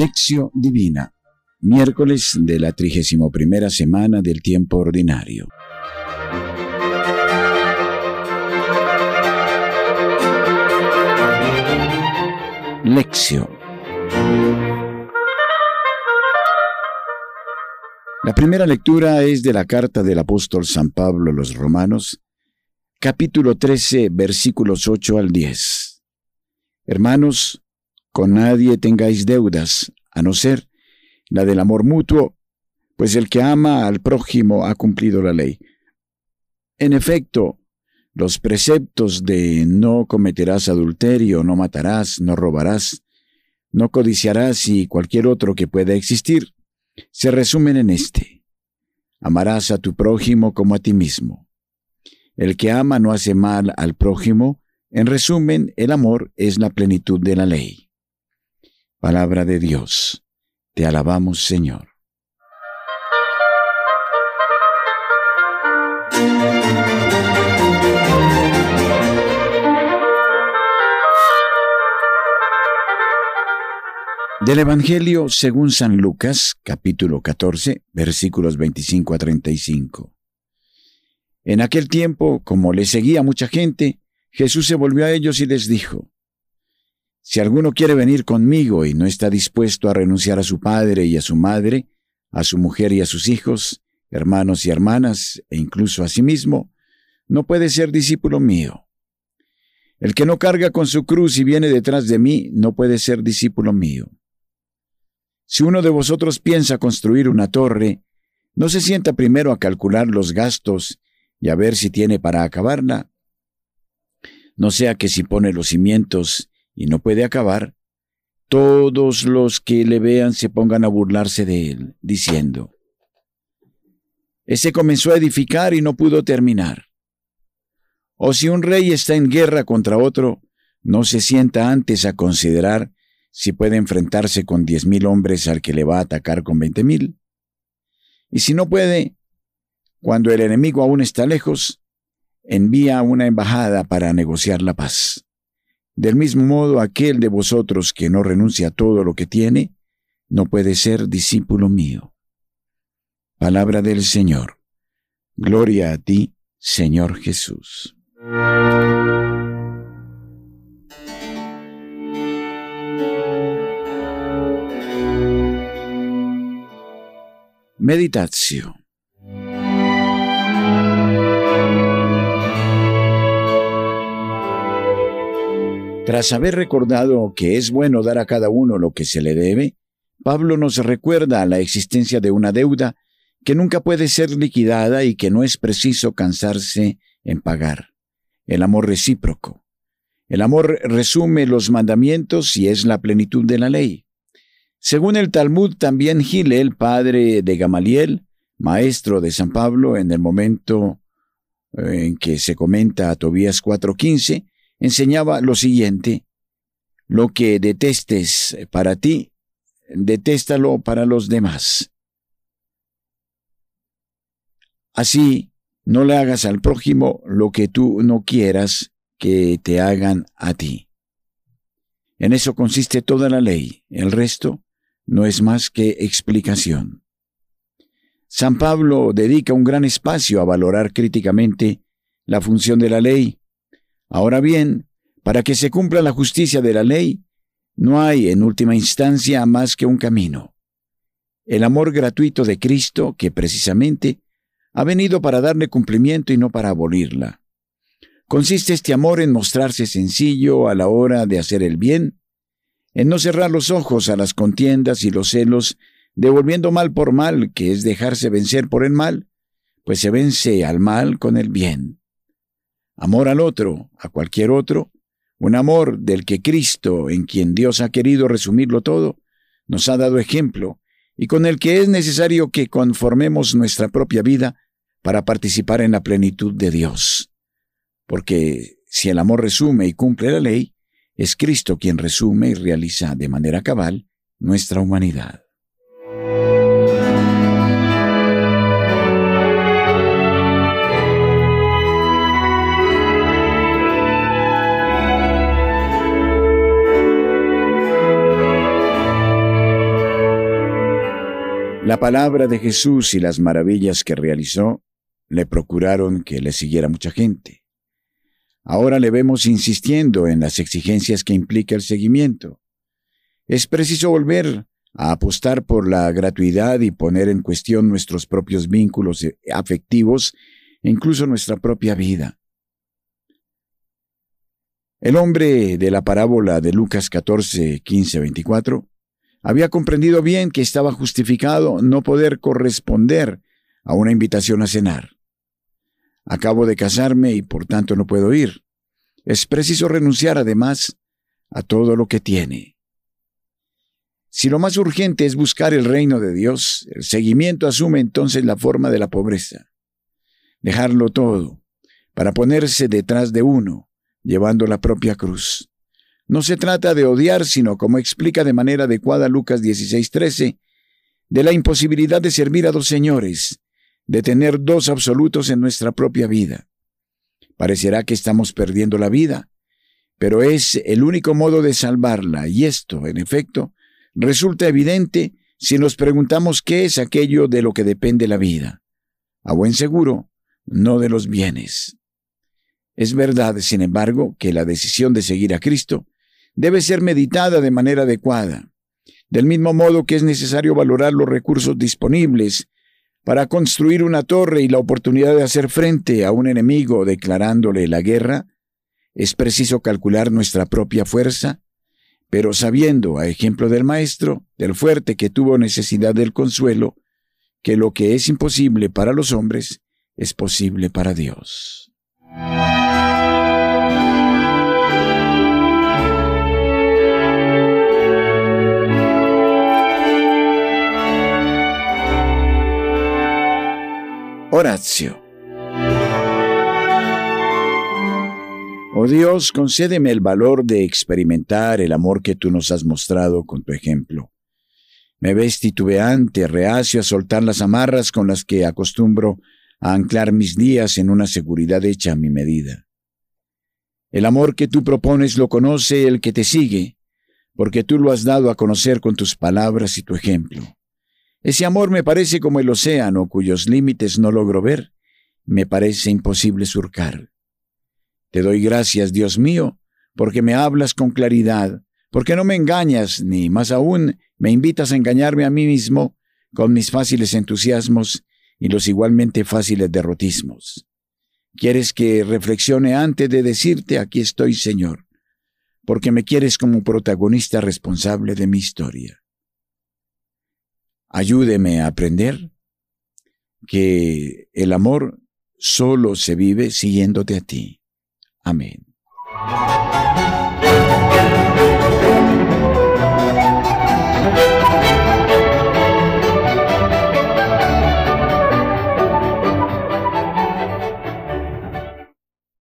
Lección Divina, miércoles de la 31 primera semana del tiempo ordinario. Lección. La primera lectura es de la carta del apóstol San Pablo a los Romanos, capítulo 13, versículos 8 al 10. Hermanos, con nadie tengáis deudas, a no ser la del amor mutuo, pues el que ama al prójimo ha cumplido la ley. En efecto, los preceptos de no cometerás adulterio, no matarás, no robarás, no codiciarás y cualquier otro que pueda existir, se resumen en este. Amarás a tu prójimo como a ti mismo. El que ama no hace mal al prójimo, en resumen, el amor es la plenitud de la ley. Palabra de Dios. Te alabamos, Señor. Del Evangelio según San Lucas, capítulo 14, versículos 25 a 35. En aquel tiempo, como le seguía mucha gente, Jesús se volvió a ellos y les dijo, si alguno quiere venir conmigo y no está dispuesto a renunciar a su padre y a su madre, a su mujer y a sus hijos, hermanos y hermanas, e incluso a sí mismo, no puede ser discípulo mío. El que no carga con su cruz y viene detrás de mí, no puede ser discípulo mío. Si uno de vosotros piensa construir una torre, no se sienta primero a calcular los gastos y a ver si tiene para acabarla. No sea que si pone los cimientos y no puede acabar, todos los que le vean se pongan a burlarse de él, diciendo, Ese comenzó a edificar y no pudo terminar. O si un rey está en guerra contra otro, no se sienta antes a considerar si puede enfrentarse con diez mil hombres al que le va a atacar con veinte mil. Y si no puede, cuando el enemigo aún está lejos, envía una embajada para negociar la paz. Del mismo modo, aquel de vosotros que no renuncia a todo lo que tiene, no puede ser discípulo mío. Palabra del Señor. Gloria a ti, Señor Jesús. Meditación Tras haber recordado que es bueno dar a cada uno lo que se le debe, Pablo nos recuerda la existencia de una deuda que nunca puede ser liquidada y que no es preciso cansarse en pagar. El amor recíproco. El amor resume los mandamientos y es la plenitud de la ley. Según el Talmud, también Gilel, padre de Gamaliel, maestro de San Pablo, en el momento eh, en que se comenta a Tobías 4:15, enseñaba lo siguiente, lo que detestes para ti, detéstalo para los demás. Así, no le hagas al prójimo lo que tú no quieras que te hagan a ti. En eso consiste toda la ley, el resto no es más que explicación. San Pablo dedica un gran espacio a valorar críticamente la función de la ley Ahora bien, para que se cumpla la justicia de la ley, no hay en última instancia más que un camino. El amor gratuito de Cristo, que precisamente ha venido para darle cumplimiento y no para abolirla. Consiste este amor en mostrarse sencillo a la hora de hacer el bien, en no cerrar los ojos a las contiendas y los celos, devolviendo mal por mal, que es dejarse vencer por el mal, pues se vence al mal con el bien amor al otro, a cualquier otro, un amor del que Cristo, en quien Dios ha querido resumirlo todo, nos ha dado ejemplo y con el que es necesario que conformemos nuestra propia vida para participar en la plenitud de Dios. Porque si el amor resume y cumple la ley, es Cristo quien resume y realiza de manera cabal nuestra humanidad. La palabra de Jesús y las maravillas que realizó le procuraron que le siguiera mucha gente. Ahora le vemos insistiendo en las exigencias que implica el seguimiento. Es preciso volver a apostar por la gratuidad y poner en cuestión nuestros propios vínculos afectivos e incluso nuestra propia vida. El hombre de la parábola de Lucas 14, 15, 24 había comprendido bien que estaba justificado no poder corresponder a una invitación a cenar. Acabo de casarme y por tanto no puedo ir. Es preciso renunciar además a todo lo que tiene. Si lo más urgente es buscar el reino de Dios, el seguimiento asume entonces la forma de la pobreza. Dejarlo todo, para ponerse detrás de uno, llevando la propia cruz. No se trata de odiar, sino, como explica de manera adecuada Lucas 16:13, de la imposibilidad de servir a dos señores, de tener dos absolutos en nuestra propia vida. Parecerá que estamos perdiendo la vida, pero es el único modo de salvarla, y esto, en efecto, resulta evidente si nos preguntamos qué es aquello de lo que depende la vida. A buen seguro, no de los bienes. Es verdad, sin embargo, que la decisión de seguir a Cristo debe ser meditada de manera adecuada, del mismo modo que es necesario valorar los recursos disponibles para construir una torre y la oportunidad de hacer frente a un enemigo declarándole la guerra, es preciso calcular nuestra propia fuerza, pero sabiendo, a ejemplo del maestro, del fuerte que tuvo necesidad del consuelo, que lo que es imposible para los hombres es posible para Dios. Horacio. Oh Dios, concédeme el valor de experimentar el amor que tú nos has mostrado con tu ejemplo. Me ves titubeante, reacio a soltar las amarras con las que acostumbro a anclar mis días en una seguridad hecha a mi medida. El amor que tú propones lo conoce el que te sigue, porque tú lo has dado a conocer con tus palabras y tu ejemplo. Ese amor me parece como el océano cuyos límites no logro ver, me parece imposible surcar. Te doy gracias, Dios mío, porque me hablas con claridad, porque no me engañas, ni más aún me invitas a engañarme a mí mismo con mis fáciles entusiasmos y los igualmente fáciles derrotismos. Quieres que reflexione antes de decirte aquí estoy, Señor, porque me quieres como protagonista responsable de mi historia. Ayúdeme a aprender que el amor solo se vive siguiéndote a ti. Amén.